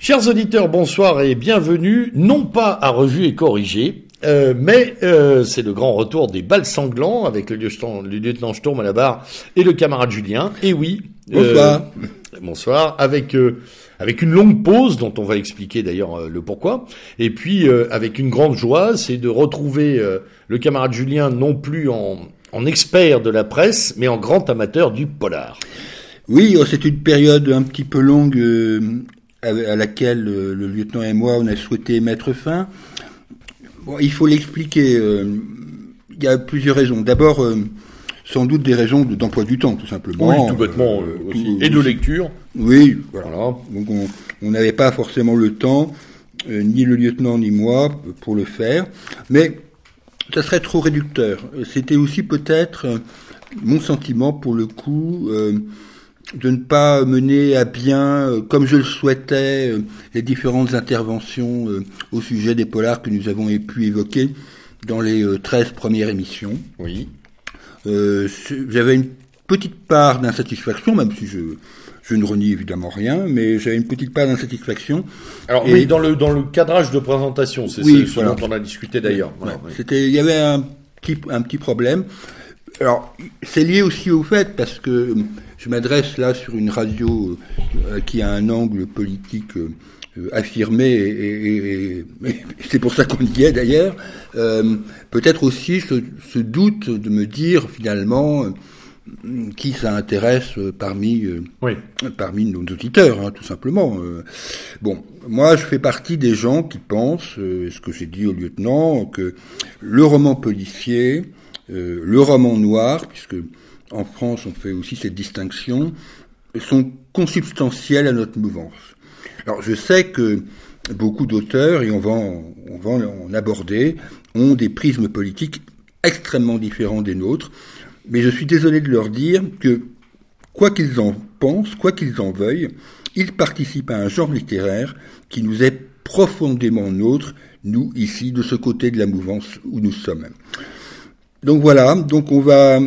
Chers auditeurs, bonsoir et bienvenue, non pas à Revue et Corrigé, euh, mais euh, c'est le grand retour des balles sanglants avec le lieutenant, le lieutenant Sturm à la barre et le camarade Julien. Et oui, bonsoir. Euh, bonsoir. Avec avec une longue pause dont on va expliquer d'ailleurs le pourquoi. Et puis avec une grande joie, c'est de retrouver le camarade Julien non plus en, en expert de la presse, mais en grand amateur du polar. Oui, oh, c'est une période un petit peu longue à laquelle le lieutenant et moi on a souhaité mettre fin. Bon, il faut l'expliquer. Euh, il y a plusieurs raisons. D'abord, euh, sans doute des raisons d'emploi du temps, tout simplement. Oui, tout bêtement euh, aussi. Et de lecture. Oui, voilà. Donc on n'avait pas forcément le temps, ni le lieutenant ni moi, pour le faire. Mais ça serait trop réducteur. C'était aussi peut-être mon sentiment, pour le coup, de ne pas mener à bien, euh, comme je le souhaitais, euh, les différentes interventions euh, au sujet des polars que nous avons pu évoquer dans les 13 premières émissions. Oui. j'avais une petite part d'insatisfaction, même si je, je ne renie évidemment rien, mais j'avais une petite part d'insatisfaction. Alors, mais dans le, dans le cadrage de présentation, c'est oui, ce dont on a discuté d'ailleurs. C'était, il y avait un petit, un petit problème. Alors, c'est lié aussi au fait, parce que je m'adresse là sur une radio euh, qui a un angle politique euh, affirmé, et, c'est pour ça qu'on y est d'ailleurs, euh, peut-être aussi ce, doute de me dire finalement qui ça intéresse parmi, parmi nos auditeurs, hein, tout simplement. bon, moi je fais partie des gens qui pensent, ce que j'ai dit au lieutenant, que le roman policier, le roman noir, puisque en France on fait aussi cette distinction, sont consubstantiels à notre mouvance. Alors je sais que beaucoup d'auteurs, et on va, en, on va en aborder, ont des prismes politiques extrêmement différents des nôtres, mais je suis désolé de leur dire que, quoi qu'ils en pensent, quoi qu'ils en veuillent, ils participent à un genre littéraire qui nous est profondément nôtre, nous, ici, de ce côté de la mouvance où nous sommes. Donc voilà, donc on va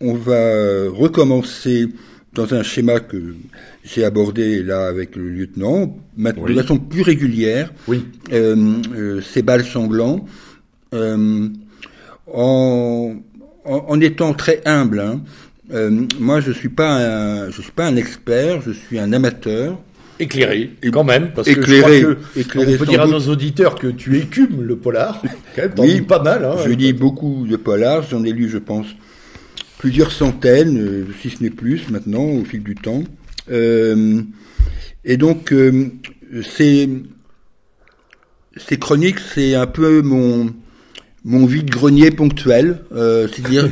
on va recommencer dans un schéma que j'ai abordé là avec le lieutenant, de façon plus régulière, oui. euh, euh, ces balles sanglants, euh, en, en, étant très humble. Hein. Euh, moi, je suis pas un, je suis pas un expert, je suis un amateur. Éclairé, quand même, parce éclairé, que, je crois que on peut dire à nos auditeurs que tu écumes le polar. Quand même, oui, pas mal. Hein, je lis beaucoup de polars, j'en ai lu, je pense, plusieurs centaines, euh, si ce n'est plus maintenant, au fil du temps. Euh, et donc, euh, ces, ces chroniques, c'est un peu mon, mon vide-grenier ponctuel, c'est-à-dire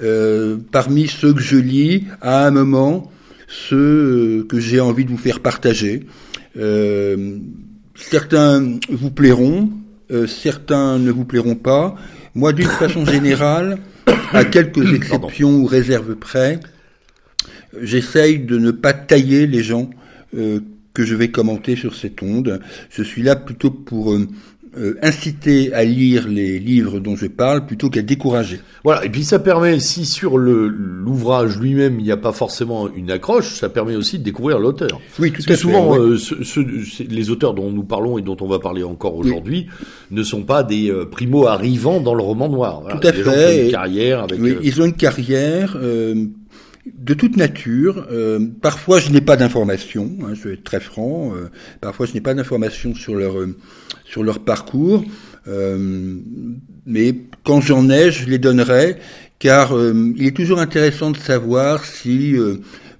parmi ceux que je lis, à un moment, ceux que j'ai envie de vous faire partager. certains vous plairont, certains ne vous plairont pas. Moi, d'une façon générale, à quelques exceptions ou réserves près, j'essaye de ne pas tailler les gens euh, que je vais commenter sur cette onde. Je suis là plutôt pour euh, euh, inciter à lire les livres dont je parle plutôt qu'à décourager. Voilà, et puis ça permet, si sur le l'ouvrage lui-même il n'y a pas forcément une accroche, ça permet aussi de découvrir l'auteur. Oui, tout à souvent, euh, les auteurs dont nous parlons et dont on va parler encore aujourd'hui ne sont pas des euh, primo arrivants dans le roman noir. tout à fait. Gens ont une carrière avec. Oui, ils ont une carrière de toute nature. Euh, parfois, je n'ai pas d'informations. Hein, je vais être très franc. Euh, parfois, je n'ai pas d'informations sur leur euh, sur leur parcours. mais quand j'en ai, je les donnerai, car il est toujours intéressant de savoir si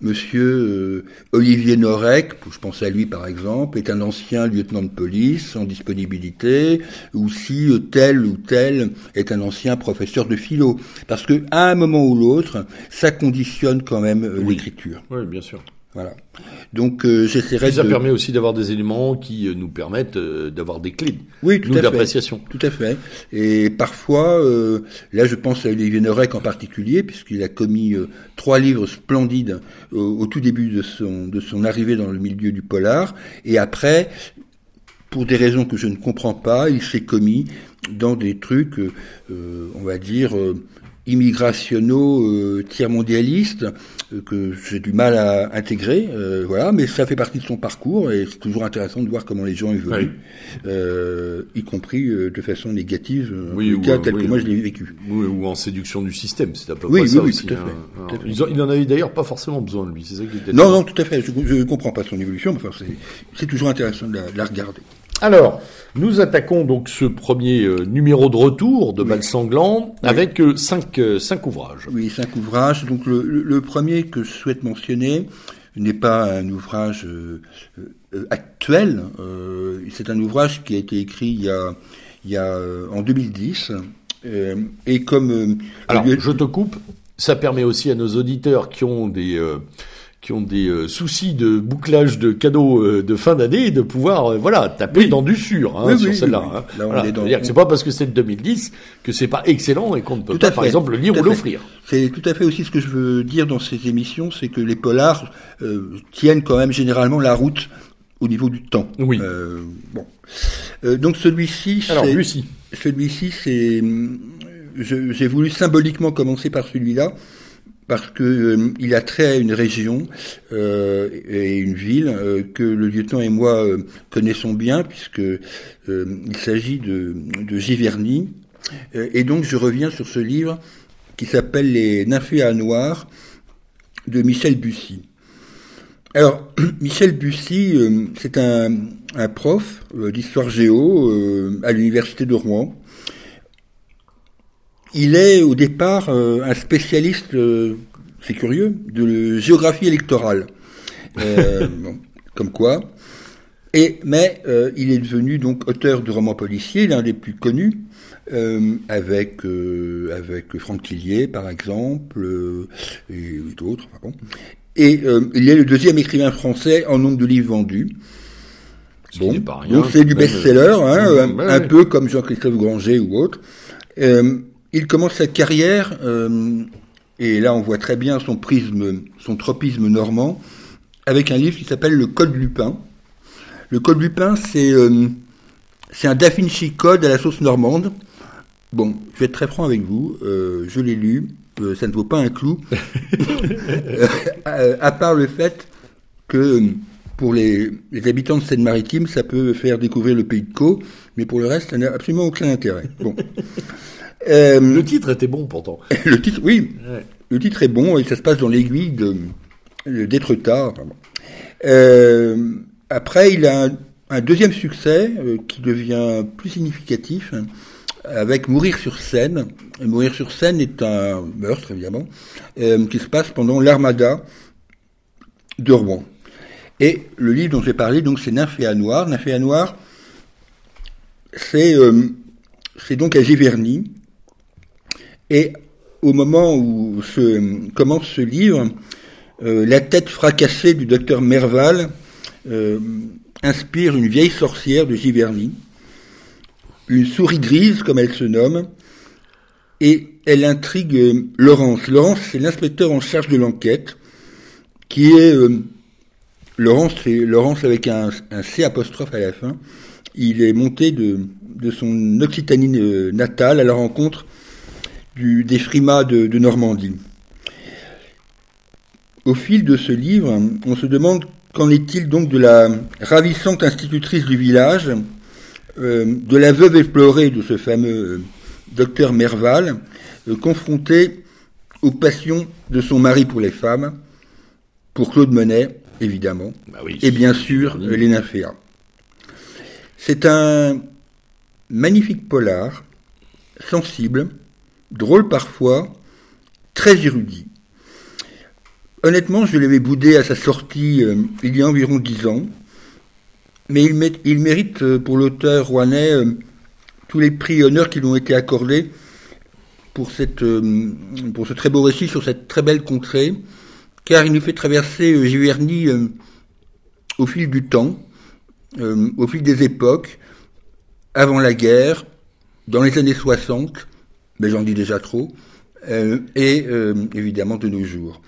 Monsieur euh, Olivier Norek, je pense à lui par exemple, est un ancien lieutenant de police en disponibilité, ou si euh, tel ou tel est un ancien professeur de philo. Parce que à un moment ou l'autre, ça conditionne quand même euh, l'écriture. Oui, bien sûr. Voilà. Donc euh, j'essaierai. Ça permet aussi d'avoir des éléments qui euh, nous permettent euh, d'avoir des clés. Oui, tout à d'appréciation. Tout à fait. Et parfois, là, je pense à Olivier Norek en particulier, puisqu'il a commis trois livres splendides au, tout début de son de son arrivée dans le milieu du polar, et après, pour des raisons que je ne comprends pas, il s'est commis dans des trucs, on va dire immigrationaux euh, tiers-mondialistes euh, que j'ai du mal à intégrer, euh, voilà, mais ça fait partie de son parcours et c'est toujours intéressant de voir comment les gens évoluent, euh, y compris euh, de façon négative, oui, en tout cas tel que moi je l'ai vécu. Oui, ou en séduction du système, c'est à peu Oui, près oui, ça oui, aussi. tout à hein. fait, tout à fait. il en avait d'ailleurs pas forcément besoin lui, c'est ça qui était. Non, non, tout à fait, je ne comprends pas son évolution, mais enfin, c'est- c'est toujours intéressant de la, de la regarder. Alors, nous attaquons donc ce premier euh, numéro de retour de Bal Sanglant avec euh, cinq, euh, cinq ouvrages. Oui, cinq ouvrages. Donc le, premier que je souhaite mentionner n'est pas un ouvrage actuel. c'est un ouvrage qui a été écrit il y a, il y a en 2010. euh, et comme Alors, je te coupe. Ça permet aussi à nos auditeurs qui ont des qui ont des euh, soucis de bouclage de cadeaux euh, de fin d'année de pouvoir euh, voilà taper dans du sûr hein, Oui, sur oui, celle-là. oui, oui. hein. Voilà. C'est-à-dire que c'est pas parce que c'est de 2010 que c'est pas excellent et qu'on ne peut Tout pas par exemple le lire ou l'offrir. C'est tout à fait aussi ce que je veux dire dans ces émissions, c'est que les polars euh, tiennent quand même généralement la route au niveau du temps. Oui. Euh, bon. Euh, donc celui-ci, Alors Lucie. Celui-ci, c'est, j'ai voulu symboliquement commencer par celui-là parce que euh, a trait à une région euh, et une ville euh, que le lieutenant et moi connaissons bien puisque il s'agit de, Giverny. Et donc je reviens sur ce livre qui s'appelle Les Nymphéas noirs de Michel Bussy. Alors, Michel Bussy, c'est un, prof d'histoire géo à l'université de Rouen. Il est au départ euh, un spécialiste, euh, c'est curieux, de géographie électorale. Euh, bon, comme quoi. Et, mais euh, il est devenu donc auteur de romans policiers, l'un des plus connus, avec, euh, avec Franck Tillier, par exemple, et d'autres. bon. Et euh, il est le deuxième écrivain français en nombre de livres vendus. Rien, donc c'est du best-seller, hein, un, peu comme Jean-Christophe Granger ou autre. Euh, il commence sa carrière, euh, et là on voit très bien son prisme, son tropisme normand, avec un livre qui s'appelle Le Code Lupin. Le Code Lupin, c'est euh, un Da Vinci Code à la sauce normande. Bon, je vais être très franc avec vous, euh, je l'ai lu, ça ne vaut pas un clou, à, à part le fait que pour les, les habitants de Seine-Maritime, ça peut faire découvrir le pays de Caux, mais pour le reste, ça n'a absolument aucun intérêt. Bon. Euh, Le titre était bon pourtant. le titre, oui, Ouais. le titre est bon et ça se passe dans l'aiguille d'Étretat. Euh, après, il a un, un deuxième succès euh, qui devient plus significatif avec Mourir sur scène. Et Mourir sur scène est un meurtre, évidemment, euh, qui se passe pendant l'Armada de Rouen. Et le livre dont j'ai parlé, donc, c'est Nymphéa Noir. Nymphéa Noir, c'est euh, c'est donc à Giverny. Et au moment où commence ce livre, euh, la tête fracassée du docteur Merval euh, inspire une vieille sorcière de Giverny, une souris grise comme elle se nomme, et elle intrigue euh, Laurence. Laurence, c'est l'inspecteur en charge de l'enquête, qui est Laurence, c'est Laurence avec un, C apostrophe à la fin. Il est monté de, de son Occitanie natale à la rencontre du, des frimas de, de Normandie. Au fil de ce livre, on se demande qu'en est-il donc de la ravissante institutrice du village, euh, de la veuve éplorée de ce fameux euh, docteur Merval, euh, confrontée aux passions de son mari pour les femmes, pour Claude Monet, évidemment, Bah oui. et bien sûr Oui. nymphéas. C'est un magnifique polar, sensible, drôle parfois, très érudit. Honnêtement, je l'avais boudé à sa sortie euh, il y a environ dix ans, mais il, mé- il mérite euh, pour l'auteur rouennais euh, tous les prix et honneurs qui lui ont été accordés pour, pour ce très beau récit sur cette très belle contrée, car il nous fait traverser Giverny au fil du temps, au fil des époques, avant la guerre, dans les années 60, mais j'en dis déjà trop, euh, et euh, évidemment de nos jours.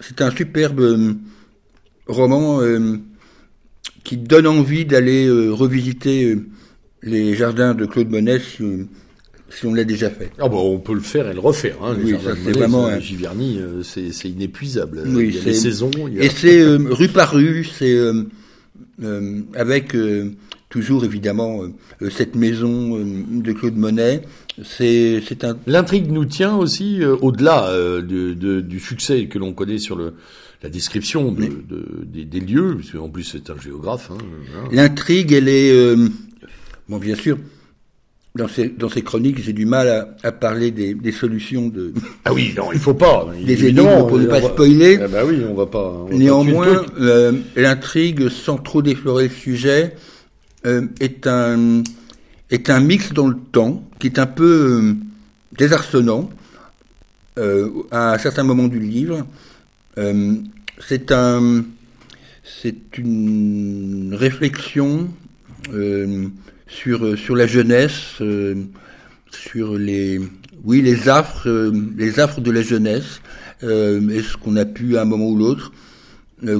C'est un superbe euh, roman qui donne envie d'aller revisiter les jardins de Claude Monet si, on l'a déjà fait. Ah bon, on peut le faire et le refaire. Hein, oui, c'est vraiment un... Giverny, c'est inépuisable. Oui, il y a les saisons. Il y a... Et c'est euh, rue par rue, c'est euh, avec toujours évidemment cette maison de Claude Monet. C'est c'est un. L'intrigue nous tient aussi au-delà de, de, du succès que l'on connaît sur le la description de, de, des, des, lieux, parce qu'en plus c'est un géographe. Hein, L'intrigue, elle est bon, bien sûr dans ces, dans ces chroniques, j'ai du mal à, à parler des, des, solutions de. Ah oui, non, il faut pas. Des éléments pour ne pas spoiler. Ah bah oui, on va pas. On Néanmoins, euh, l'intrigue, sans trop déflorer le sujet, euh, est un est un mix dans le temps qui est un peu euh, désarçonnant euh, à un certain moment du livre. Euh, c'est un c'est une réflexion sur euh, sur la jeunesse, euh, sur les oui les affres euh, les affres de la jeunesse est ce qu'on a pu à un moment ou l'autre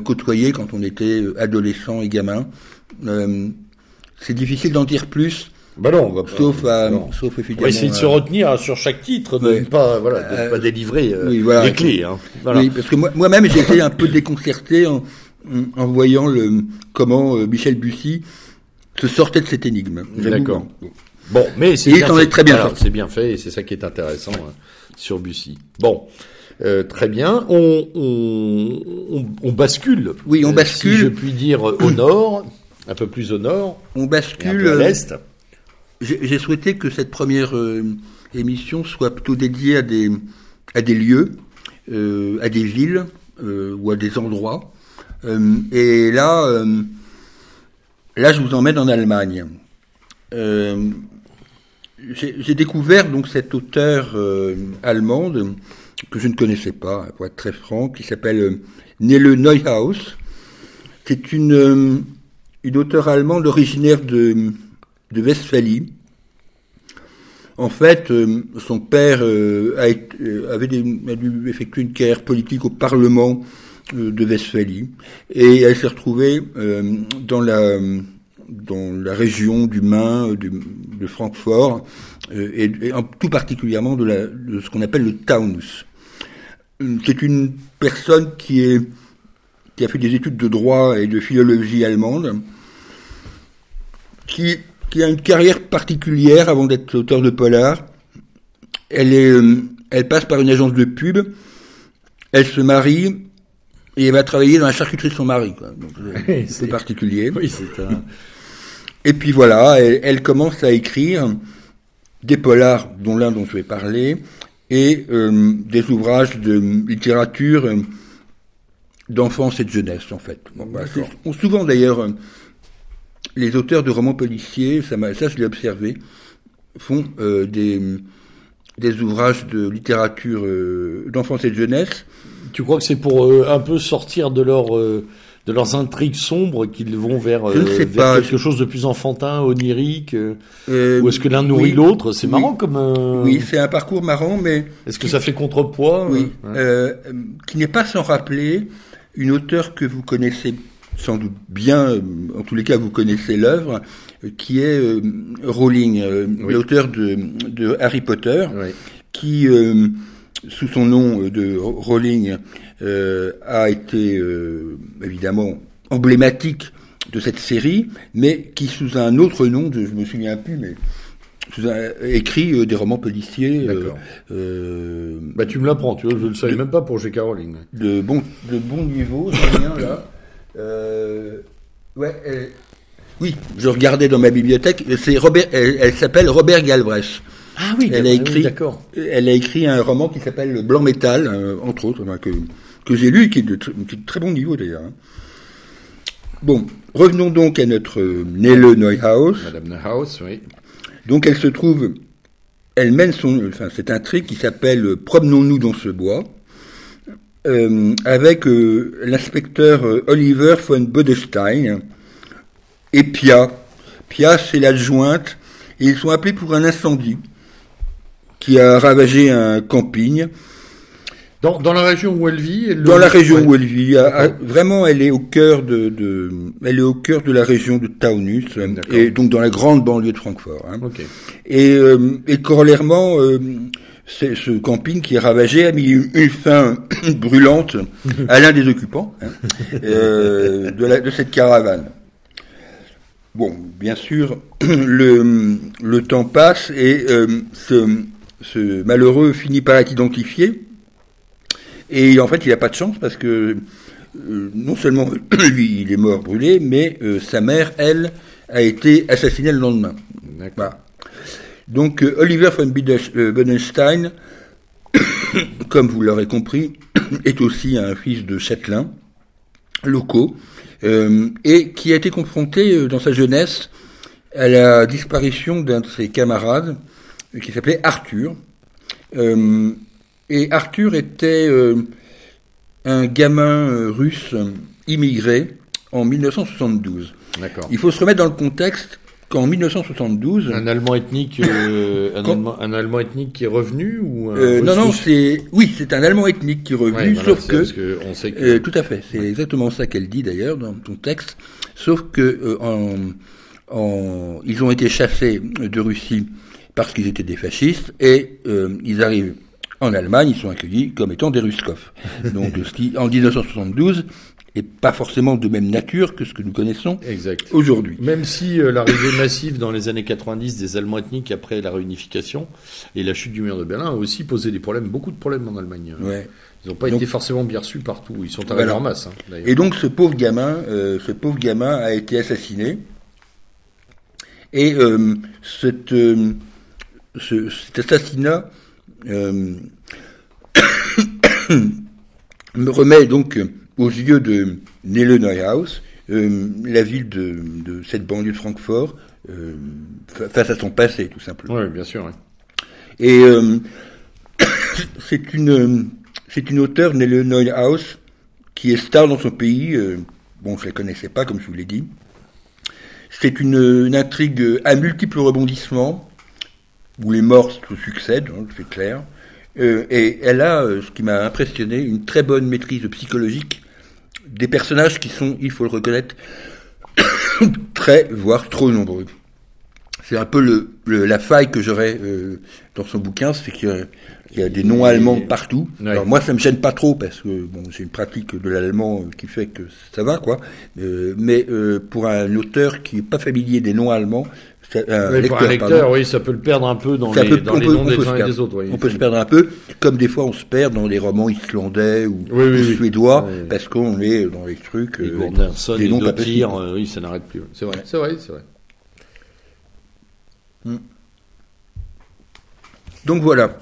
côtoyer quand on était adolescent et gamin. C'est difficile d'en dire plus. Bah non, on va pas, sauf, à, sauf On va essayer de se retenir sur chaque titre, de ne pas, voilà, de pas délivrer les clés. Hein. Voilà. Oui, parce que moi, moi-même, j'ai été un peu déconcerté en, en voyant le, comment Michel Bussy se sortait de cette énigme. D'accord. Bon, mais c'est bien, fait. très bien C'est bien fait et c'est ça qui est intéressant hein, sur Bussy. Bon. Euh, très bien. On, on, on, bascule. Oui, on bascule. si je puis dire au nord, un peu plus au nord. On bascule à l'est. J'ai souhaité que cette première euh, émission soit plutôt dédiée à des à des lieux, euh, à des villes euh, ou à des endroits. et là Là, je vous emmène en Allemagne. Euh, j'ai découvert donc cette auteure euh, allemande que je ne connaissais pas, pour être très franc, qui s'appelle euh, Nele Neuhaus. C'est une, euh, une auteure allemande originaire de, de Westphalie. En fait, son père a avait a dû effectuer une carrière politique au Parlement de Westphalie et elle s'est retrouvée euh, dans la dans la région du Main, de, Francfort, euh, et, tout particulièrement de ce qu'on appelle le Taunus. C'est une personne qui, est, qui a fait des études de droit et de philologie allemande, qui, qui a une carrière particulière avant d'être auteur de polar. Elle, est, euh, elle passe par une agence de pub, elle se marie, et elle va travailler dans la charcuterie de son mari, quoi. c'est particulier. Oui, c'est un... Et puis voilà, elle, commence à écrire des polars, dont l'un dont je vais parler, et euh, des ouvrages de littérature euh, d'enfance et de jeunesse, en fait. Bah, souvent d'ailleurs, euh, les auteurs de romans policiers, ça, ça je l'ai observé, font des, des ouvrages de littérature d'enfance et de jeunesse tu crois que c'est pour euh, un peu sortir de leur euh, de leurs intrigues sombres qu'ils vont vers, euh, vers quelque chose de plus enfantin, onirique Ou est-ce que l'un nourrit l'autre? C'est marrant comme. Oui, c'est un parcours marrant, mais. Est-ce que ça fait contrepoids? Oui. qui n'est pas sans rappeler une auteure que vous connaissez sans doute bien, en tous les cas vous connaissez l'œuvre, qui est Rowling, l'auteur de, de, Harry Potter, qui sous son nom euh, de Rowling, euh, a été euh, évidemment emblématique de cette série, mais qui sous un autre nom, je, me souviens plus, mais écrit des romans policiers. Euh, bah tu me l'apprends, tu vois, je ne le savais même pas pour J.K. Rowling. De bon, de bon niveau, rien là. ouais. oui, je regardais dans ma bibliothèque. C'est Robert. Elle, elle s'appelle Robert Galbraith. Ah oui, elle a écrit, elle a écrit un roman qui s'appelle Le Blanc Métal, euh, entre autres, que, que j'ai lu, qui est, de très bon niveau d'ailleurs. Hein. Bon, revenons donc à notre euh, Nele Neuhaus. Madame Neuhaus, oui. Donc elle se trouve, elle mène son, enfin c'est un qui s'appelle Promenons-nous dans ce bois, euh, avec l'inspecteur Oliver von Bodestein et Pia. Pia, c'est l'adjointe, et ils sont appelés pour un incendie qui a ravagé un camping. Dans, dans la région où elle vit elle Dans le- la région ouais. où elle vit, à- à- vraiment, elle est au cœur de, de, elle est au cœur de la région de Taunus, D'accord. et donc dans la grande banlieue de Francfort. hein. Ok. Et, euh, et corollairement, euh, c'est- ce camping qui est ravagé a mis une, une fin brûlante à l'un des occupants hein, euh, de, la- de cette caravane. Bon, bien sûr, le, le temps passe et euh, ce, ce malheureux finit par être identifié. Et en fait, il n'a pas de chance parce que euh, non seulement lui, il est mort brûlé, mais euh, sa mère, elle, a été assassinée le lendemain. Voilà. Donc euh, Oliver von Bodenstein, comme vous l'aurez compris, est aussi un fils de châtelains locaux et qui a été confronté dans sa jeunesse à la disparition d'un de ses camarades qui s'appelait Arthur. Et Arthur était euh, un gamin euh, russe immigré en 1972. D'accord. Il faut se remettre dans le contexte qu'en 1972, Un Allemand ethnique, euh, un, Quand- Allemand, un Allemand ethnique qui est revenu ou un euh, non, non, c'est oui, c'est un Allemand ethnique qui est revenu, Ouais, voilà, sauf que, parce que on sait que euh, tout à fait, c'est exactement ça qu'elle dit d'ailleurs dans ton texte, sauf que en, en- ils ont été chassés de Russie parce qu'ils étaient des fascistes et ils arrivent en Allemagne, ils sont accueillis comme étant des Ruskov. Donc ce qui en 1972 est pas forcément de même nature que ce que nous connaissons aujourd'hui. Même si euh, l'arrivée massive dans les années 90 des Allemands ethniques après la réunification et la chute du mur de Berlin a aussi posé des problèmes, beaucoup de problèmes en Allemagne. Ouais. Ils n'ont pas Donc- été forcément bien reçus partout. Ils sont arrivés Voilà. en masse. hein. Et donc ce pauvre gamin, euh, ce pauvre gamin a été assassiné. Et euh, cette, euh, ce- cet assassinat euh, me remet donc aux yeux de Nele Neuhaus euh, la ville de, de cette banlieue de Francfort euh, fa- face à son passé tout simplement. Oui, bien sûr. Et c'est une c'est une auteure Nele Neuhaus qui est star dans son pays. bon, je la connaissais pas, comme je vous l'ai dit. C'est une, une intrigue à multiples rebondissements où les morts se succèdent, hein, c'est clair. Euh, et elle a, euh, ce qui m'a impressionné, une très bonne maîtrise psychologique des personnages qui sont, il faut le reconnaître, très, voire trop nombreux. C'est un peu le, le- la faille que j'aurais euh, dans son bouquin, c'est qu'il y a- il y a des noms allemands partout. Ouais. Alors moi, ça me gêne pas trop parce que bon, j'ai une pratique de l'allemand qui fait que ça va, quoi. Euh, mais pour un auteur qui est pas familier des noms allemands, un Oui, pour un lecteur, lecteur, pardon, oui, ça peut le perdre un peu dans ça les, peut- dans on les peut- noms des uns et perdre. des autres. oui. On peut se perdre un peu, comme des fois on se perd dans les romans islandais ou, Oui, oui, ou oui. suédois, parce qu'on est dans les trucs, Les euh, Gourdanson, des les noms pas possibles. euh, oui, ça n'arrête plus. C'est vrai, c'est vrai, c'est vrai. Donc voilà.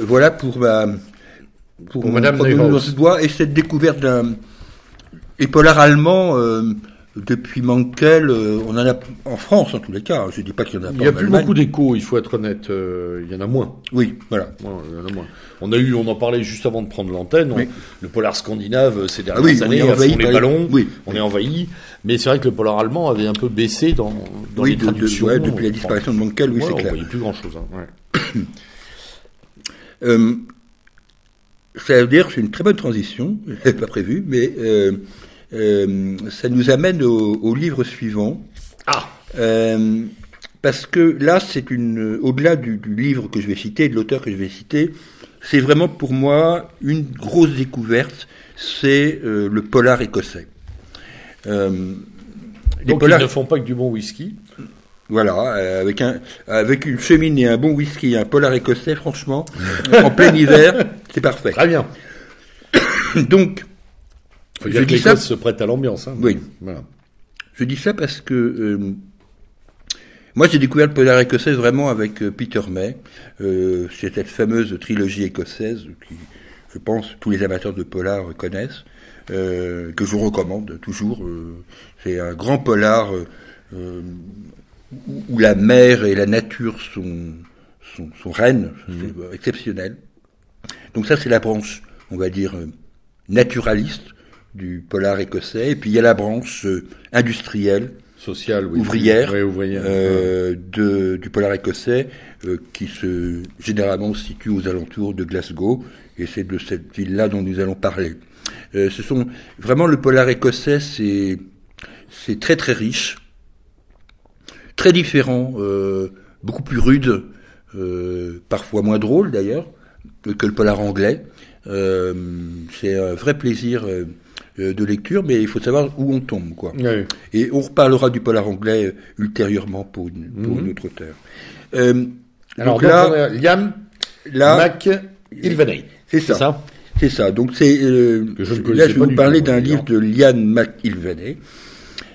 Voilà pour ma pour, Pour mon Madame et cette découverte d'un et polar allemand euh, depuis Mankel, euh, on en a en France en tous les cas. Je dis pas qu'il y en a Il pas n'y a en plus Allemagne. beaucoup d'échos, il faut être honnête. euh, il y en a moins. Oui, voilà. Ouais, il y en a moins. On a eu, on en parlait juste avant de prendre l'antenne. on- Oui. Le polar scandinave euh, ces Ah dernières oui, on années, est à envahi les ballons. oui. On est envahi. Mais c'est vrai que le polar allemand avait un peu baissé dans, dans oui, les de- de- traductions. ouais, depuis la disparition de Mankel, oui, ouais, c'est on clair. voyait plus grand chose. ouais. Euh, ça veut dire, c'est une très bonne transition, je l'avais pas prévu, mais euh, euh, ça nous amène au, au livre suivant. Ah, Euh, parce que là, c'est une, au-delà du, du livre que je vais citer, de l'auteur que je vais citer, c'est vraiment pour moi une grosse découverte, c'est euh, le polar écossais. Les donc polars, ils ne font pas que du bon whisky. voilà, avec un, avec une cheminée, et un bon whisky, et un polar écossais, franchement, en plein hiver, c'est parfait. Très bien. Donc, Faut Je que dis ça- se prête à l'ambiance. Hein. Oui. Voilà. Je dis ça parce que euh, moi j'ai découvert le polar écossais vraiment avec euh, Peter May. Euh, c'est cette fameuse trilogie écossaise qui, je pense, tous les amateurs de polar connaissent, euh, que je vous recommande toujours. Euh, c'est un grand polar euh, où, où la mer et la nature sont, sont, sont reines, c'est euh, exceptionnel. Donc ça c'est la branche, on va dire, naturaliste du polar écossais, et puis il y a la branche euh, industrielle sociale, oui. ouvrière, ouvrière. euh, de, du polar écossais, euh, qui se généralement se situe aux alentours de Glasgow, et c'est de cette ville-là dont nous allons parler. Euh, ce sont vraiment le polar écossais, c'est c'est très très riche, très différent, euh, beaucoup plus rude, euh, parfois moins drôle d'ailleurs que le polar anglais. Euh, c'est un vrai plaisir de lecture, mais il faut savoir où on tombe, quoi. Et on reparlera du polar anglais euh, ultérieurement pour une, pour Mhm. une autre auteur. Euh, Alors donc là, Liam là, Mac Ilvaney. c'est ça. ça C'est ça. Donc c'est euh, je là je vais vous parler d'un livre de Lian McIlvaney.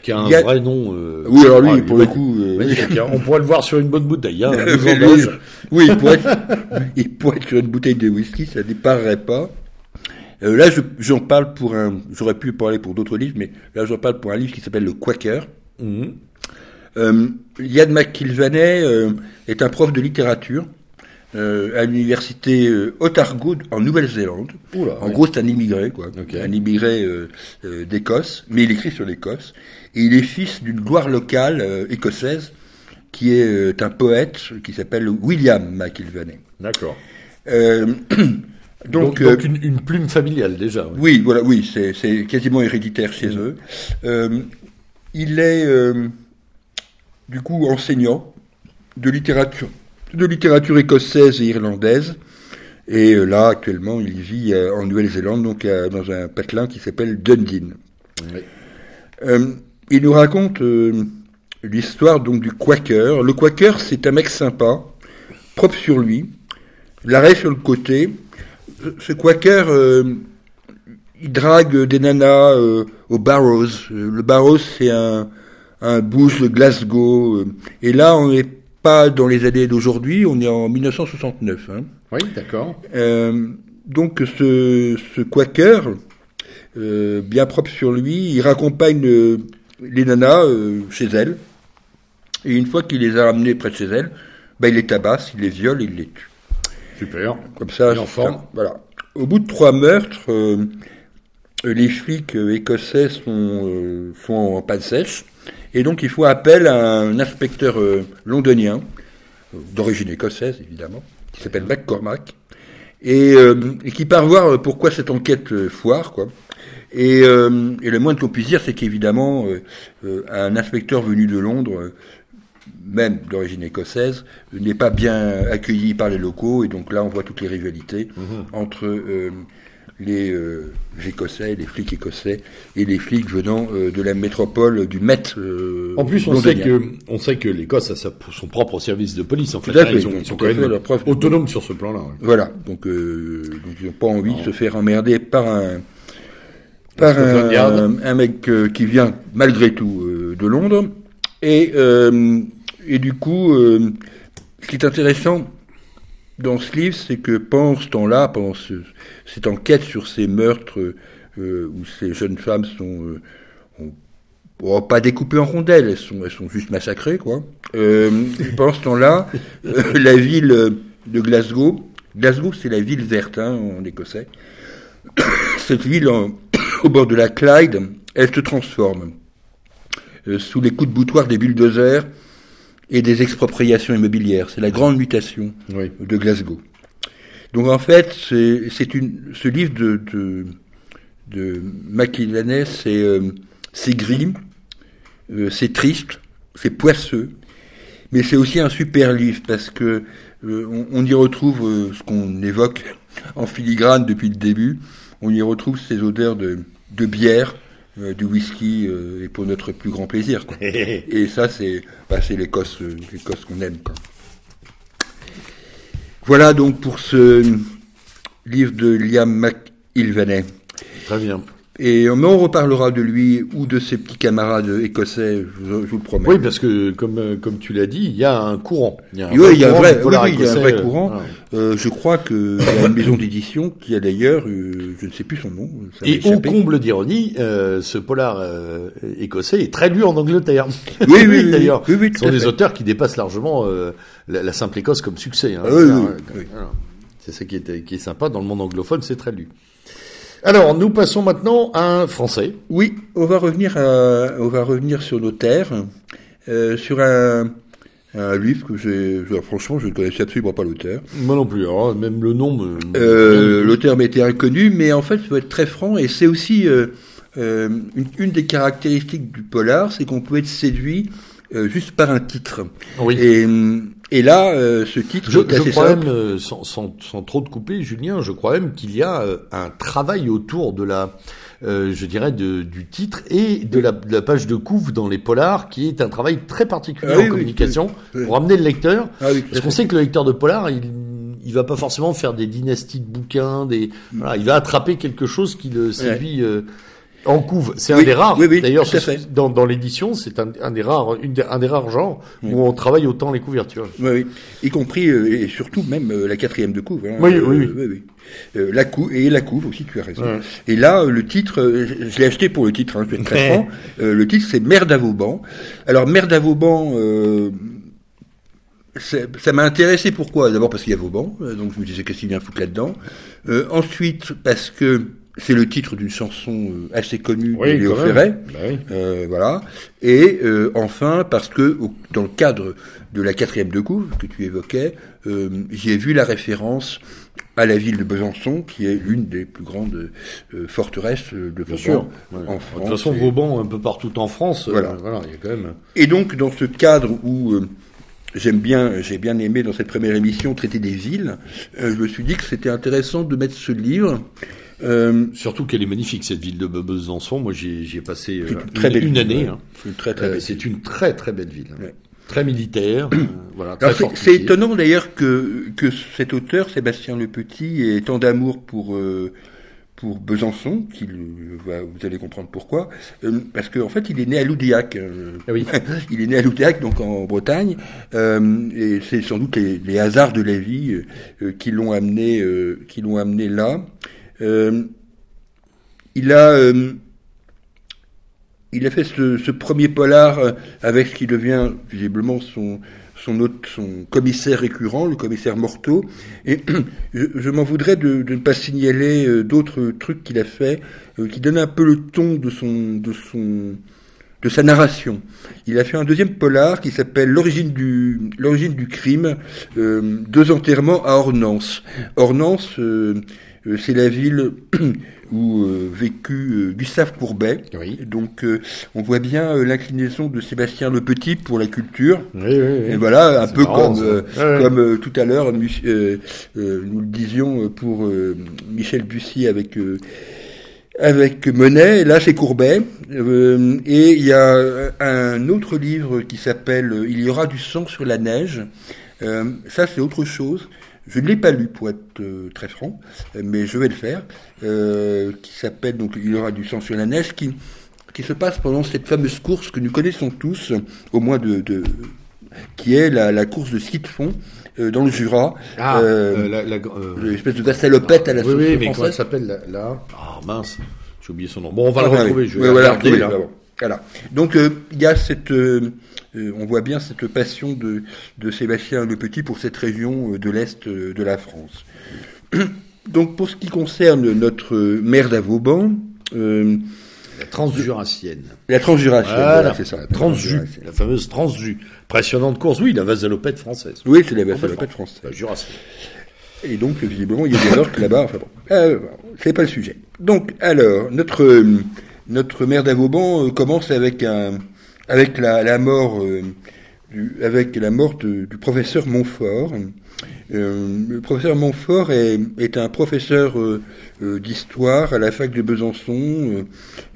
Qui a un a- vrai nom. euh, Oui, alors lui, pour le coup, euh, hein. on pourrait le voir sur une bonne bouteille. Hein, oui, il pourrait, être, il pourrait être sur une bouteille de whisky, ça ne paraît pas. Euh, là, je- j'en parle pour un. J'aurais pu parler pour d'autres livres, mais là, j'en parle pour un livre qui s'appelle Le Quaker. Mhm. Euh, Yann McIlvaney euh, est un prof de littérature euh, à l'université Otago en Nouvelle-Zélande. En ouais. gros, c'est un immigré, quoi. Un immigré d'Écosse, mais il écrit sur l'Écosse. Et il est fils d'une gloire locale écossaise qui est un poète qui s'appelle William McIlvaney. D'accord. Donc, donc, euh, donc une, une plume familiale déjà. ouais. oui, voilà, oui, c'est, quasiment héréditaire chez eux. Euh, il est euh, du coup enseignant de littérature, de littérature écossaise et irlandaise. Et là, actuellement, il vit en Nouvelle-Zélande, donc dans un patelin qui s'appelle. Euh, il nous raconte l'histoire donc du Quaker. Le Quaker, c'est un mec sympa, propre sur lui, l'arrêt sur le côté. Ce- Ce Quaker, euh, il drague des nanas euh, au Barrows. Euh, Le Barrows, c'est un, un de Glasgow. euh, et là, on n'est pas dans les années d'aujourd'hui, on est en 1969. Hein. Oui, d'accord. Euh, donc ce, ce Quaker, euh, bien propre sur lui, il raccompagne euh, les nanas euh, chez elle. Et une fois qu'il les a ramenées près de chez elle, bah, il les tabasse, il les viole, il les tue. Super. Comme ça, c'est un- voilà. Au bout de trois meurtres, euh, les flics euh, écossais sont, euh, sont en panne sèche. Et donc il faut appel à un inspecteur euh, londonien, d'origine écossaise évidemment, qui s'appelle McCormack, et, et qui part voir pourquoi cette enquête foire, quoi. Et, et le moins qu'on puisse dire, c'est qu'évidemment, un inspecteur venu de Londres, même d'origine écossaise, n'est pas bien accueilli par les locaux, et donc là, on voit toutes les rivalités entre euh, les euh, Écossais, les flics écossais, et les flics venant euh, de la métropole du Met. En plus, on sait que, on sait que l'Écosse a sa- son propre service de police. En fait, à fait, ils, ont- ils sont quand même autonomes sur ce plan-là. ouais. Voilà, donc, donc ils n'ont pas envie Non. de se faire emmerder par un Par un, mec qui vient malgré tout de Londres et et du coup euh, ce qui est intéressant dans ce livre c'est que pendant ce temps-là pendant ce- cette enquête sur ces meurtres euh, où ces jeunes femmes sont euh, ont- bon, pas découpées en rondelles, elles sont, elles sont juste massacrées, quoi. Euh, pendant ce temps-là, la ville de Glasgow, Glasgow c'est la ville verte hein, en écossais, cette ville au bord de la Clyde, elle se transforme sous les coups de boutoir des bulldozers et des expropriations immobilières. C'est la grande mutation Oui. de Glasgow. Donc en fait, c'est une ce livre de de, de Macillanès, c'est euh, c'est gris, euh, c'est triste, c'est poisseux, mais c'est aussi un super livre parce que euh, on, on y retrouve ce qu'on évoque en filigrane depuis le début. On y retrouve ces odeurs de de bière, du whisky euh, et pour notre plus grand plaisir. Quoi. Et ça, c'est bah, l'Écosse, euh, l'Écosse qu'on aime. Quoi. Voilà donc pour ce livre de Liam McIlvaney. Très bien. Et mais on reparlera de lui ou de ses petits camarades écossais, je vous, je vous le promets. Oui, parce que comme euh, comme tu l'as dit, il y a un courant. Il y a un Oui, il y a un courant vrai, oui, oui, il y a un vrai euh, courant. Euh, je crois qu'il y a une maison d'édition qui a d'ailleurs, euh, je ne sais plus son nom. ça Et au comble d'ironie, euh, ce polar écossais est très lu en Angleterre. Oui, oui, oui, d'ailleurs. oui, oui, Ce sont des auteurs qui dépassent largement la, la simple Écosse comme succès. Hein. Ah oui, oui, oui. C'est ça qui est, qui est sympa dans le monde anglophone, c'est très lu. Alors, nous passons maintenant à un français. Oui, on va revenir, à, on va revenir sur nos terres, euh, sur un, un livre que j'ai, franchement, je ne connaissais absolument pas l'auteur. Moi non plus, alors, même le nom me... Euh, l'auteur m'était inconnu, mais en fait, il faut être très franc, et c'est aussi euh, une, une des caractéristiques du polar, c'est qu'on peut être séduit juste par un titre. Oui. Et, et là, euh, ce titre Je, est je crois simple. même, euh, sans, sans, sans trop te couper, Julien, je crois même qu'il y a euh, un travail autour de la, euh, je dirais, de, du titre et de la, de la page de couve dans les polars, qui est un travail très particulier Ah oui, en oui, communication oui, pour amener le lecteur. Ah Parce qu'on sait que le lecteur de polar, il, il va pas forcément faire des dynasties de bouquins, des, voilà, il va attraper quelque chose qui le séduit. euh, en couve, c'est un des rares. oui, oui, D'ailleurs, dans, dans l'édition, c'est un, un des rares, une un des rares genres où on travaille autant les couvertures. Oui, oui. Y compris, euh, et surtout même euh, la quatrième de couve. hein. Oui, oui, oui. oui. Euh, la couve, et la couve aussi, tu as raison. Ouais. Et là, le titre, je, je l'ai acheté pour le titre, hein, je vais être très franc. Le titre, c'est Merde à Vauban. Alors, Merde à Vauban, ça m'a intéressé, pourquoi? D'abord parce qu'il y a Vauban, donc je me disais qu'est-ce qu'il vient foutre là-dedans? Euh, ensuite, parce que c'est le titre d'une chanson euh, assez connue de Léo. Ferret. Bah oui. Euh, voilà. Et euh, enfin, parce que au- dans le cadre de la quatrième de couve que tu évoquais, euh, j'ai vu la référence à la ville de Besançon, qui est l'une des plus grandes euh, forteresses de Bien Vauban sûr. en. France. de toute façon, Et- Vauban, un peu partout en France, euh, Voilà. voilà, il y a quand même. Et donc, dans ce cadre où euh, j'aime bien, j'ai bien aimé dans cette première émission traiter des villes, je me suis dit que c'était intéressant de mettre ce livre. Euh, Surtout qu'elle est magnifique cette ville de Besançon. Moi, j'y ai, passé euh, une très belle une ville, année. hein. c'est une très très Euh, belle c'est une très très belle ville, hein. Ouais. très militaire, euh, voilà, c'est- étonnant d'ailleurs que, que cet auteur, Sébastien Le Petit, ait tant d'amour pour, euh, pour Besançon, qu'il euh, va- vous allez comprendre pourquoi, parce qu'en fait il est né à Loudéac. euh, Ah oui. il est né à Loudéac, donc en Bretagne, et c'est sans doute les, les hasards de la vie qui l'ont amené, qui l'ont amené là. Euh, il a, euh, il a fait ce, premier polar euh, avec ce qui devient visiblement son, son, autre, son commissaire récurrent, le commissaire Morteau. Et je, m'en voudrais de, ne pas signaler d'autres trucs qu'il a fait qui donnent un peu le ton de son, de son, de sa narration. Il a fait un deuxième polar qui s'appelle L'origine du, l'origine du crime, euh, deux enterrements à Ornans. Ornans, euh, euh, c'est la ville où euh, vécut euh, Gustave Courbet. Oui. Donc euh, on voit bien l'inclinaison de Sébastien Le Petit pour la culture. Oui, oui, oui. Et voilà, un peu marrant, comme, euh, comme tout à l'heure, nous, euh, euh, nous le disions pour euh, Michel Bussy avec euh, avec Monet. Là, c'est Courbet. Euh, et il y a un autre livre qui s'appelle euh, Il y aura du sang sur la neige. Euh, ça, c'est autre chose. Je ne l'ai pas lu pour être euh, très franc, euh, mais je vais le faire. Euh, qui s'appelle donc Il y aura du sang sur la neige, qui qui se passe pendant cette fameuse course que nous connaissons tous, au moins de, de qui est la, la course de ski de fond euh, dans le Jura. Ah, Euh, euh, L'espèce de vassalopette à la oui, sauce oui, mais comment elle française. s'appelle là, là Ah mince, j'ai oublié son nom. Bon, on va Ah, le retrouver. ouais. Je vais voilà, retrouver, là. Voilà. Donc il y a cette, euh, on voit bien cette passion de, de Sébastien Le Petit pour cette région de l'est de la France. Donc pour ce qui concerne notre maire d'Avauban, euh, La transjurassienne. la Transjurassienne, Voilà, voilà, c'est ça. La transju, la fameuse transju. Impressionnante course. Oui, la vasalopette française. Oui, c'est la vassalopette française. La jurassienne. Et donc, visiblement, il y a des orques là-bas. Enfin bon, euh, c'est pas le sujet. Donc, alors, notre euh, notre maire d'Avauban euh, commence avec un avec la, la mort euh, du, avec la mort de- du professeur Montfort. Euh, le professeur Montfort est, est un professeur euh, euh, d'histoire à la fac de Besançon, euh,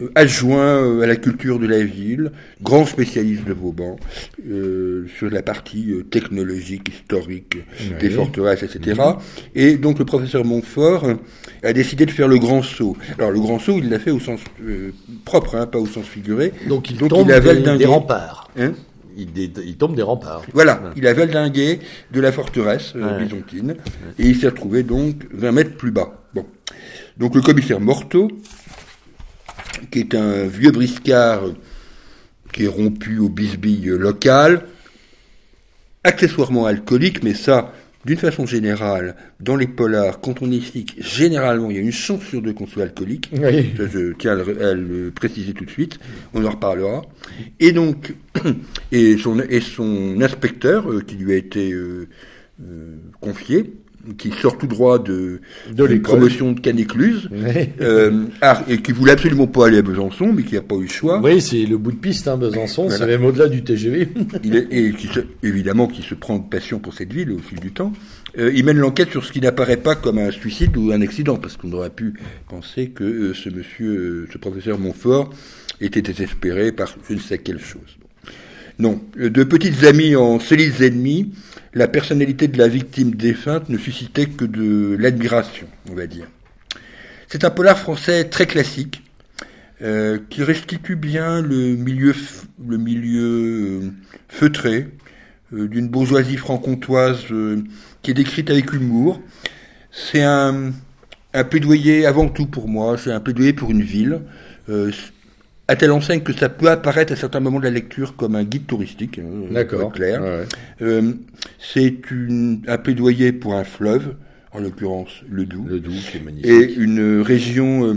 euh, adjoint euh, à la culture de la ville, grand spécialiste de Vauban euh, sur la partie euh, technologique, historique des forteresses, etc. Et donc le professeur Montfort euh, a décidé de faire le grand saut. Alors le grand saut, il l'a fait au sens euh, propre, hein, pas au sens figuré. Donc il Donc, tombe il a des, des remparts. Hein? Il, dé- il tombe des remparts. Voilà, Ouais. il a valdingué de la forteresse euh, Ouais. byzantine et il s'est retrouvé donc 20 mètres plus bas. Bon. Donc le commissaire Morteau, qui est un vieux briscard qui est rompu au bisbille euh, local, accessoirement alcoolique, mais ça, d'une façon générale, dans les polars, quand on explique, généralement, il y a une chance sur deux qu'on soit alcoolique. Oui. Ça, je tiens à le, à le préciser tout de suite. On en reparlera. Et donc, et son, et son inspecteur, euh, qui lui a été euh, euh, confié, qui sort tout droit de, De l'école. promotion de Canécluse, Ouais. euh, ah, et qui voulait absolument pas aller à Besançon, mais qui n'a pas eu le choix. Oui, c'est le bout de piste, hein, Besançon, Voilà. c'est même au-delà du TGV. Il est, et qui se, évidemment qui se prend de passion pour cette ville au fil du temps. Euh, il mène l'enquête sur ce qui n'apparaît pas comme un suicide ou un accident, parce qu'on aurait pu penser que euh, ce monsieur, euh, ce professeur Montfort, était désespéré par je ne sais quelle chose. Non, de petites amies en solides ennemis, la personnalité de la victime défunte ne suscitait que de l'admiration, on va dire. C'est un polar français très classique, euh, qui restitue bien le milieu, euh, feutré euh, d'une bourgeoisie franc-comtoise qui est décrite avec humour. C'est un, un plaidoyer avant tout pour moi, c'est un plaidoyer pour une ville, à telle enseigne que ça peut apparaître à certains moments de la lecture comme un guide touristique, pour D'accord. clair. Ouais. Euh, c'est un plaidoyer pour un fleuve, en l'occurrence le Doubs Le Doubs, qui est magnifique. et une région euh,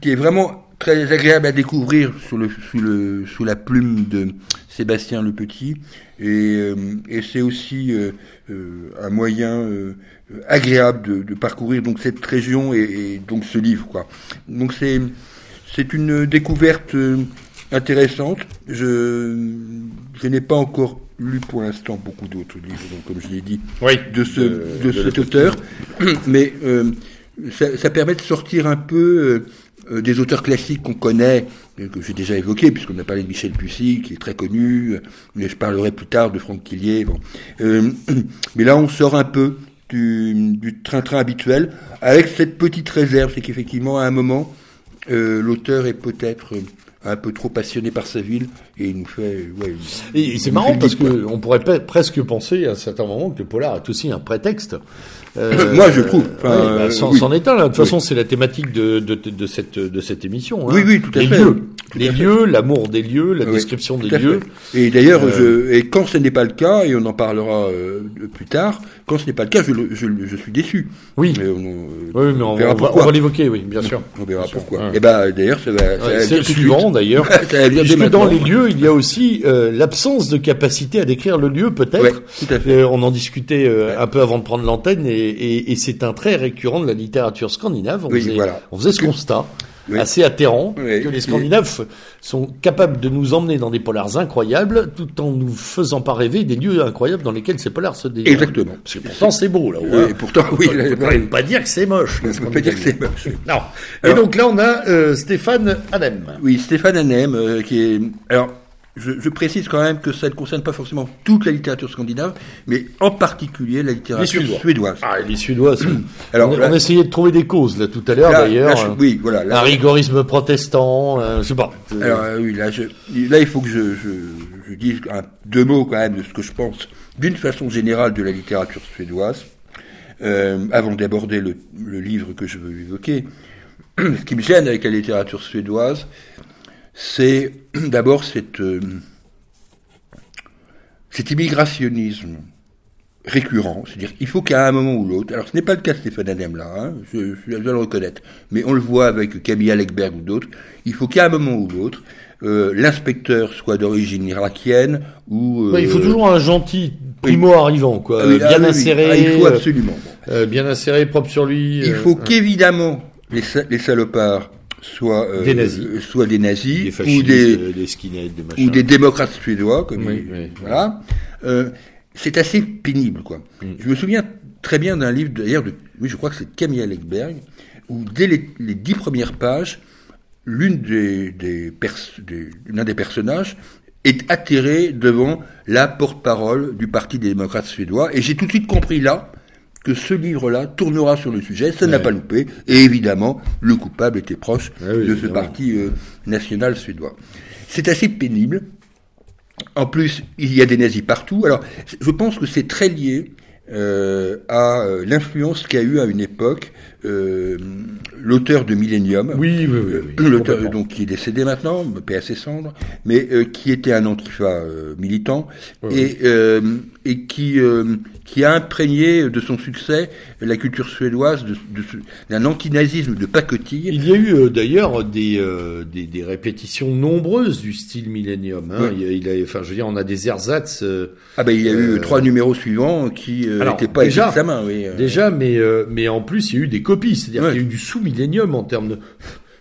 qui est vraiment très agréable à découvrir sous, le, sous, le, sous la plume de Sébastien Le Petit. Et, euh, et c'est aussi euh, euh, un moyen euh, euh, agréable de, de parcourir donc cette région et, et donc ce livre. Quoi. Donc c'est c'est une découverte euh, intéressante. Je, je n'ai pas encore lu pour l'instant beaucoup d'autres livres, donc comme je l'ai dit, Oui. de, ce, De- de, de cet auteur, mais euh, ça, ça permet de sortir un peu euh, euh, des auteurs classiques qu'on connaît, euh, que j'ai déjà évoqués, puisqu'on a parlé de Michel Pussy, qui est très connu, euh, mais je parlerai plus tard de Franck Quillier. Bon. Euh, mais là, on sort un peu du du train-train habituel, avec cette petite réserve, c'est qu'effectivement, à un moment, euh, l'auteur est peut-être euh, un peu trop passionné par sa ville, et il nous fait... Ouais, Et c'est marrant parce que on pourrait presque penser à un certain moment que le polar est aussi un prétexte. Euh, Moi, je trouve. ouais, bah, sans, oui. sans état, là. De toute Oui. façon, c'est la thématique de, de, cette, de cette émission. hein. Oui, oui, tout à les fait. Lieux. Tout les lieux, l'amour des lieux, la Oui, description des fait. lieux. Et d'ailleurs, Euh, et quand ce n'est pas le cas, et on en parlera euh, plus tard, quand ce n'est pas le cas, je, je, suis déçu. Oui. Mais on, Oui, mais on, verra on va, on va l'évoquer, oui, bien sûr. On verra Bien pourquoi. Et ben d'ailleurs, ça va. c'est suivant. D'ailleurs. Dès Puisque dans les lieux, il y a aussi euh, l'absence de capacité à décrire le lieu, peut-être. Ouais, tout à fait. Euh, on en discutait euh, un peu avant de prendre l'antenne, et, et, et c'est un trait récurrent de la littérature scandinave. On, Oui, faisait, voilà. on faisait ce constat. Oui. assez atterrant Oui. que les Scandinaves sont capables de nous emmener dans des polars incroyables tout en nous faisant pas rêver des lieux incroyables dans lesquels ces polars se déroulent. Exactement. Parce que pourtant c'est beau là. Oui, et pourtant, oui, on là, peut pas dire que c'est moche. on peut pas dire que c'est moche. Non. Et donc là on a euh, Stéphane Hanem. Oui, Stéphane Hanem, euh, qui est. Alors, je, je précise quand même que ça ne concerne pas forcément toute la littérature scandinave, mais en particulier la littérature Suédois. suédoise. Ah, les Suédois. sont- Alors, on, là- on essayait de trouver des causes là tout à l'heure d'ailleurs. là, euh, oui, voilà. là- un rigorisme protestant, euh, je sais pas. Alors euh, oui, là, je, là, il faut que je, je, je dise un- deux mots quand même de ce que je pense d'une façon générale de la littérature suédoise, euh, avant d'aborder le, le livre que je veux évoquer. Ce qui me gêne avec la littérature suédoise, c'est d'abord cette, euh, cet immigrationnisme récurrent, c'est-à-dire il faut qu'à un moment ou l'autre, alors ce n'est pas le cas de Stéphane Hanem là, hein, je, je dois le reconnaître, mais on le voit avec Camille Alekberg ou d'autres, il faut qu'à un moment ou l'autre, euh, l'inspecteur soit d'origine irakienne ou... euh, Ouais, il faut toujours un gentil primo arrivant, quoi, ah oui, bien ah oui, oui. inséré, Ah, il faut absolument. bon. bien inséré, propre sur lui. Il faut euh, qu'évidemment les salopards soient, euh, Des nazis. euh, soient des nazis des fascistes, ou des, euh, des skinheads, des ou des démocrates suédois, comme Oui, il- oui, voilà. Euh, c'est assez pénible, quoi. Mm. Je me souviens très bien d'un livre, d'ailleurs, de, oui, je crois que c'est Camille Alekberg, où dès les, les dix premières pages, l'une des, des, pers- des- l'un des personnages est atterré devant la porte-parole du Parti des démocrates suédois, et j'ai tout de suite compris là que ce livre-là tournera sur le sujet, ça n'a pas loupé, et évidemment, le coupable était proche Ah oui, de ce évidemment. parti euh, national suédois. C'est assez pénible. En plus, il y a des nazis partout. Alors, je pense que c'est très lié euh, à euh, l'influence qu'a eu à une époque euh, l'auteur de Millennium. Oui, oui, oui. oui, L'auteur, donc qui est décédé maintenant, paix à ses cendres, mais euh, qui était un antifa euh, militant et, euh, et qui euh, qui a imprégné de son succès la culture suédoise d'un antinazisme de pacotille. Il y a eu d'ailleurs des, euh, des des répétitions nombreuses du style Millennium. Hein. Il, il a- enfin, je veux dire, on a des ersatz Ah ben il y a eu trois numéros suivants qui n'étaient pas déjà-. Oui, déjà, mais euh, mais en plus, il y a eu des copies. C'est-à-dire Ouais. qu'il y a eu du sous Millennium en termes de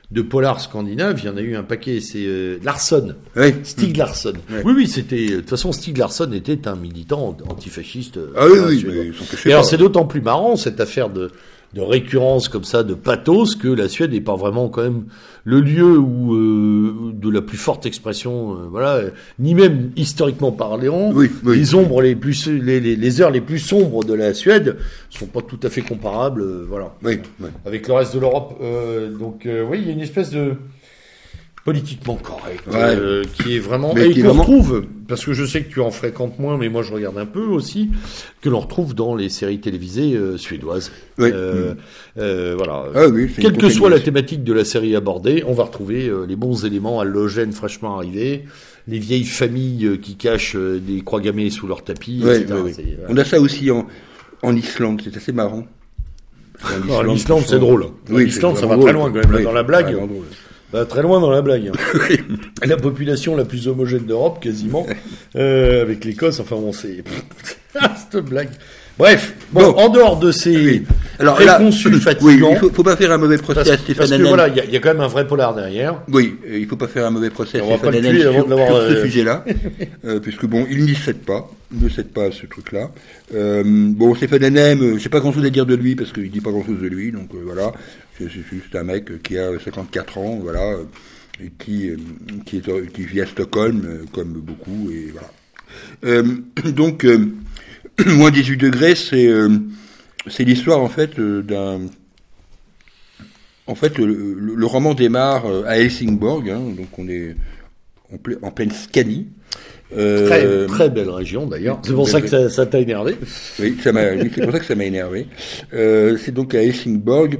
de polar scandinave. Il y en a eu un paquet. C'est euh, Larsson. Oui. Stig Larsson. Ouais. Oui, oui, c'était. De toute façon, Stig Larsson était un militant antifasciste. euh, Ah oui, oui, mais ils sont cachés Et alors, c'est d'autant plus marrant cette affaire de, de récurrence comme ça, de pathos, que la Suède n'est pas vraiment quand même le lieu où euh, de la plus forte expression, euh, voilà, ni même historiquement parlant. Oui, oui. Les ombres les plus, les, les, les heures les plus sombres de la Suède sont pas tout à fait comparables, euh, voilà, Oui, oui. avec le reste de l'Europe. Euh, donc, euh, oui, il y a une espèce de politiquement correct Ouais. euh, qui est vraiment Mais et qu'on vraiment- retrouve parce que je sais que tu en fréquentes moins mais moi je regarde un peu aussi que l'on retrouve dans les séries télévisées euh, suédoises Oui. Euh, euh, voilà Ah oui, quelle que soit la thématique de la série abordée on va retrouver les bons éléments halogènes fraîchement arrivés les vieilles familles qui cachent des croix gammées sous leur tapis Ouais, etc. ouais, On a ça aussi en, en Islande, c'est assez marrant. En en Islande, c'est drôle. En Oui, Islande, c'est ça va très loin quand même, Oui, dans la blague. Bah, très loin dans la blague. hein. la population la plus homogène d'Europe, quasiment, euh, avec l'Écosse. Enfin bon, c'est cette blague. Bref, bon, Bon. en dehors de ces Alors là, préconçus oui, fatigants, il faut, faut pas faire un mauvais procès parce, à Stéphane parce que voilà, il y, a- il y a quand même un vrai polar derrière. Oui, euh, il faut pas faire un mauvais procès à On va Stéphane avant sur, sur ce euh, sujet-là, euh, puisque bon, il n'y cède pas, il ne cède pas à ce truc-là. Euh, bon, Stéphane Hannen, euh, j'ai pas grand-chose à dire de lui parce qu'il dit pas grand-chose de lui, donc voilà, c'est juste un mec qui a 54 ans, voilà, et qui euh, qui, est, qui vit à Stockholm, euh, comme beaucoup, et voilà. Euh, donc, euh, moins 18 degrés, c'est euh, l'histoire en fait d'un en fait, le, le- le roman démarre à Helsingborg, hein, donc on est en, ple- en pleine Scanie. Euh, Très, très belle région d'ailleurs. C'est pour ça que ça t'a énervé. Oui, c'est pour ça que ça m'a énervé. Euh, c'est donc à Helsingborg.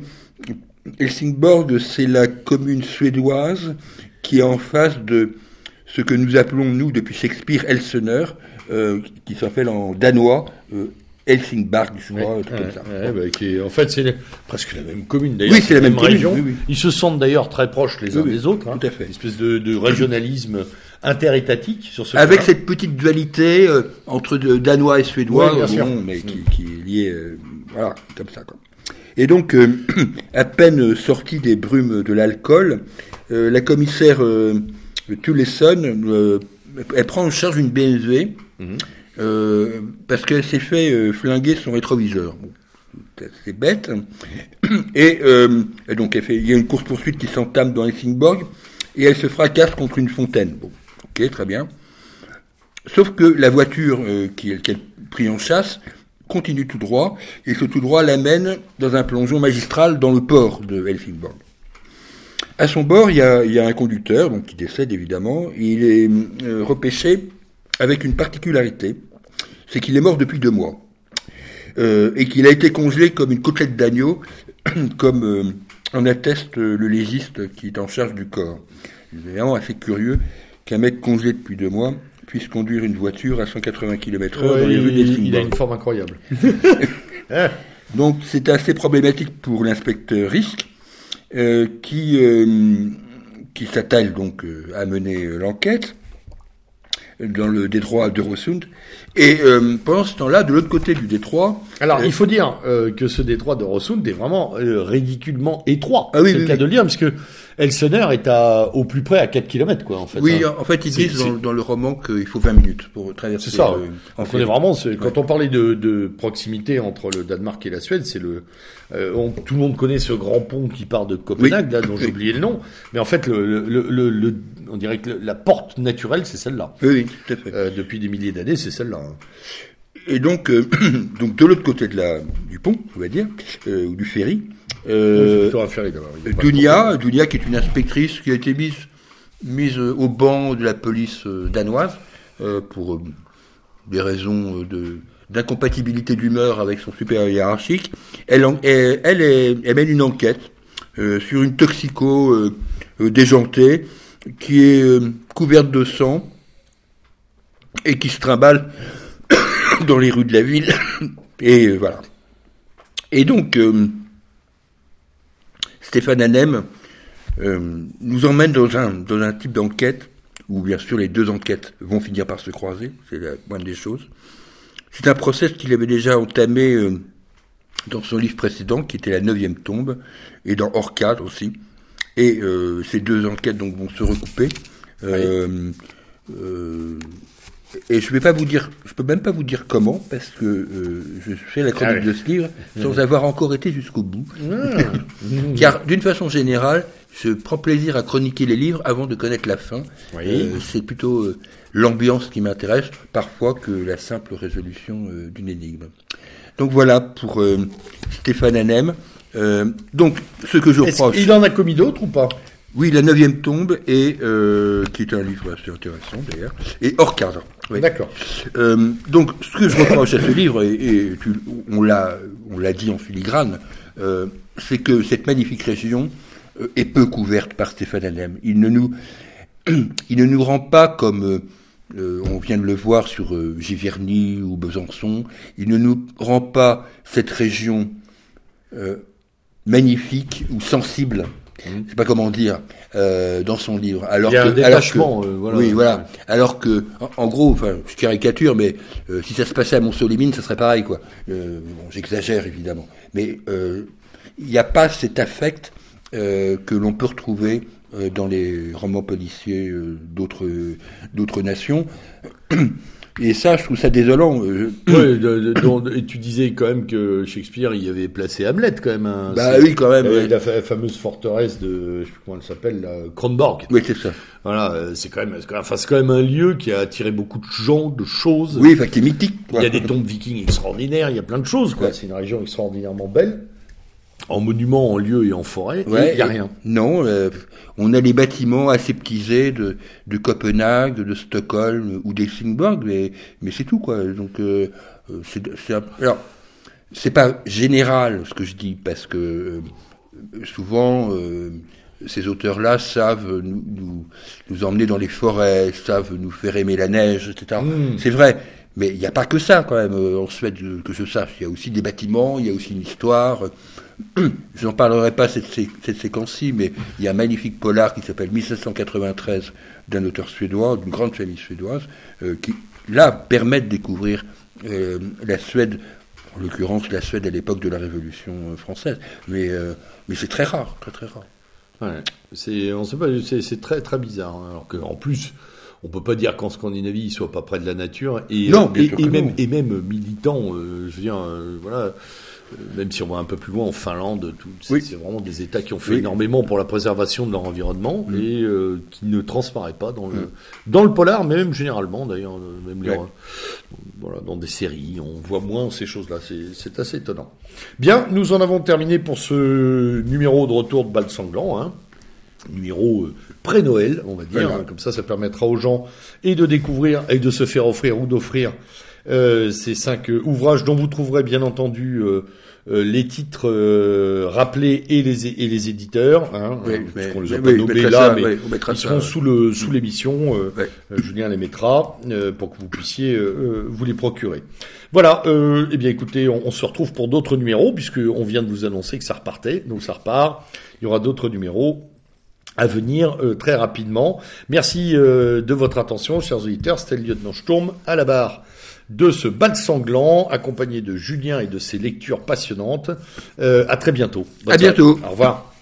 Helsingborg, c'est la commune suédoise qui est en face de ce que nous appelons, nous, depuis Shakespeare, Elsener, euh, qui s'appelle en danois euh, Helsingborg, je crois, un truc comme ça. Ouais, bah, qui est- en fait, c'est presque la même commune d'ailleurs. Oui, c'est la même commune, région. oui, oui. Ils se sentent d'ailleurs très proches les uns Oui, des autres. hein. tout à fait. Une espèce de, de régionalisme interétatique sur ce Avec cette petite dualité euh, entre danois et suédois, bien bon, sûr. mais qui, qui est liée, euh, voilà, comme ça. Quoi. Et donc, euh, à peine sortie des brumes de l'alcool, euh, la commissaire euh, Tulesson, euh, elle prend en charge une BMW parce qu'elle s'est fait flinguer son rétroviseur. C'est bête. Et, donc, elle fait, il y a une course poursuite qui s'entame dans Helsingborg et elle se fracasse contre une fontaine. Bon, ok, très bien. Sauf que la voiture qu'elle prit en chasse continue tout droit, et ce tout droit l'amène dans un plongeon magistral dans le port de Helsingborg. À son bord, il y a, un conducteur, donc qui décède évidemment, il est euh, repêché avec une particularité, c'est qu'il est mort depuis deux mois, Euh, et qu'il a été congelé comme une côtelette d'agneau, comme euh, en atteste le légiste qui est en charge du corps. C'est vraiment assez curieux qu'un mec congelé depuis deux mois puisse conduire une voiture à 180 km heure Ouais, dans les rues il, il a une forme incroyable. Donc c'est assez problématique pour l'inspecteur Risk, euh, qui, euh, qui s'attelle donc euh, à mener l'enquête dans le détroit d'Eurosund. Et pendant ce temps-là, de l'autre côté du détroit, Alors, il faut dire que ce détroit de Rossund est vraiment ridiculement étroit. Ah oui, c'est oui, le cas oui. de le dire, parce que Elsener est à, au plus près à 4 km, quoi, en fait. oui, hein. en fait, ils disent dans, le roman qu'il faut 20 minutes pour traverser. C'est ça. euh, en Donc on est fait. vraiment, quand on parlait de, de proximité entre le Danemark et la Suède, c'est le, euh, on- tout le monde connaît ce grand pont qui part de Copenhague, là, dont j'ai oublié le nom. Mais en fait, le, le, le, le- on dirait que le- la porte naturelle, c'est celle-là. Oui, oui, tout à fait. Euh, depuis des milliers d'années, c'est celle-là. hein. Et donc, euh, donc de l'autre côté de la, du pont, on va dire, euh, ou du ferry, euh, Dunia, Dunia qui est une inspectrice qui a été mise, mise euh, au banc de la police euh, danoise euh, pour des raisons de, d'incompatibilité d'humeur avec son supérieur hiérarchique. Elle, elle, elle, mène une enquête sur une toxico déjantée qui est couverte de sang et qui se trimballe dans les rues de la ville. Et voilà. Et donc, Stéphane Hanem euh, nous emmène dans un, dans un type d'enquête où bien sûr les deux enquêtes vont finir par se croiser, c'est la moindre des choses. C'est un procès qu'il avait déjà entamé euh, dans son livre précédent, qui était La neuvième tombe, et dans Hors cadre aussi. Et euh, ces deux enquêtes donc vont se recouper. Euh, et je vais pas vous dire, je peux même pas vous dire comment, parce que euh, je fais la chronique ah de ce livre sans avoir encore été jusqu'au bout. Ah. Car d'une façon générale, je prends plaisir à chroniquer les livres avant de connaître la fin. Euh, c'est plutôt euh, l'ambiance qui m'intéresse, parfois que la simple résolution d'une énigme. Donc voilà pour Stéphane Hanem. donc ce que je reproche. Il en a commis d'autres ou pas? Oui, La Neuvième Tombe, et, euh, qui est un livre assez intéressant d'ailleurs, et hors cadre. D'accord. Euh, donc, ce que je reproche à ce livre, et, on l'a dit en filigrane, euh, c'est que cette magnifique région est peu couverte par Stéphane Hanem. Il ne nous, il ne nous rend pas comme on vient de le voir sur Giverny ou Besançon, il ne nous rend pas cette région magnifique ou sensible je sais pas comment dire, euh, dans son livre. Alors Il y a un détachement, euh, voilà. Oui, voilà. Alors que, en, gros, enfin, je caricature, mais euh, si ça se passait à Montsolimine, ça serait pareil, quoi. Euh, bon, j'exagère évidemment, mais il n'y a pas cet affect que l'on peut retrouver dans les romans policiers d'autres d'autres nations. Et ça, je trouve ça désolant. Euh, oui, et tu disais quand même que Shakespeare, il avait placé Hamlet quand même. Hein, bah oui, quand même. La fameuse forteresse de, je sais plus comment elle s'appelle, Kronborg. Oui, c'est ça. Voilà, euh, c'est quand même, enfin, c'est quand même un lieu qui a attiré beaucoup de gens, de choses. Oui, enfin, qui est mythique. Il y a des tombes vikings extraordinaires, il y a plein de choses, quoi. C'est une région extraordinairement belle en monument, en lieu et en forêt, il n'y a rien. Non, euh, on a les bâtiments aseptisés de, de Copenhague, de Stockholm ou d'Helsingborg, mais, mais c'est tout, quoi. Donc, euh, euh, c'est, alors, c'est pas général ce que je dis, parce que souvent, ces auteurs-là savent nous, nous, nous, emmener dans les forêts, savent nous faire aimer la neige, etc. Hmm. C'est vrai. Mais il n'y a pas que ça, quand même, en Suède, que je sache. Il y a aussi des bâtiments, il y a aussi une histoire. Je n'en parlerai pas cette, cette séquence-ci, mais il y a un magnifique polar qui s'appelle 1793 d'un auteur suédois, d'une grande famille suédoise, euh, qui, là, permet de découvrir euh, la Suède, en l'occurrence la Suède à l'époque de la Révolution euh, française. Mais, mais c'est très rare, très très rare. Ouais, c'est, on sait pas, c'est, très très bizarre. Hein, alors qu'en plus, on peut pas dire qu'en Scandinavie, il soit pas près de la nature. Et, non, et, même, et même militant, je veux dire, voilà même si on va un peu plus loin en Finlande, c'est vraiment des États qui ont fait énormément pour la préservation de leur environnement mm. et euh, qui ne transparaît pas dans le dans le polar, mais même généralement d'ailleurs, euh, même voilà, dans des séries, on voit moins ces choses-là. C'est assez étonnant. Bien, nous en avons terminé pour ce numéro de retour de Bal Sanglant. Hein. Numéro euh, pré-Noël, on va dire. Hein. comme ça, ça permettra aux gens et de découvrir et de se faire offrir ou d'offrir ces cinq euh, ouvrages dont vous trouverez bien entendu euh, les titres rappelés et les et les éditeurs. Hein, oui, mais, on les a pas nommés là, mais ils seront sous le sous l'émission. Julien les mettra pour que vous puissiez vous les procurer. Voilà. eh bien, écoutez, on, on se retrouve pour d'autres numéros puisque on vient de vous annoncer que ça repartait, donc ça repart. Il y aura d'autres numéros à venir très rapidement. Merci de votre attention, chers auditeurs. C'était le lieutenant Sturm à la barre de ce bal sanglant, accompagné de Julien et de ses lectures passionnantes. Euh, à très bientôt. à bientôt. Au revoir.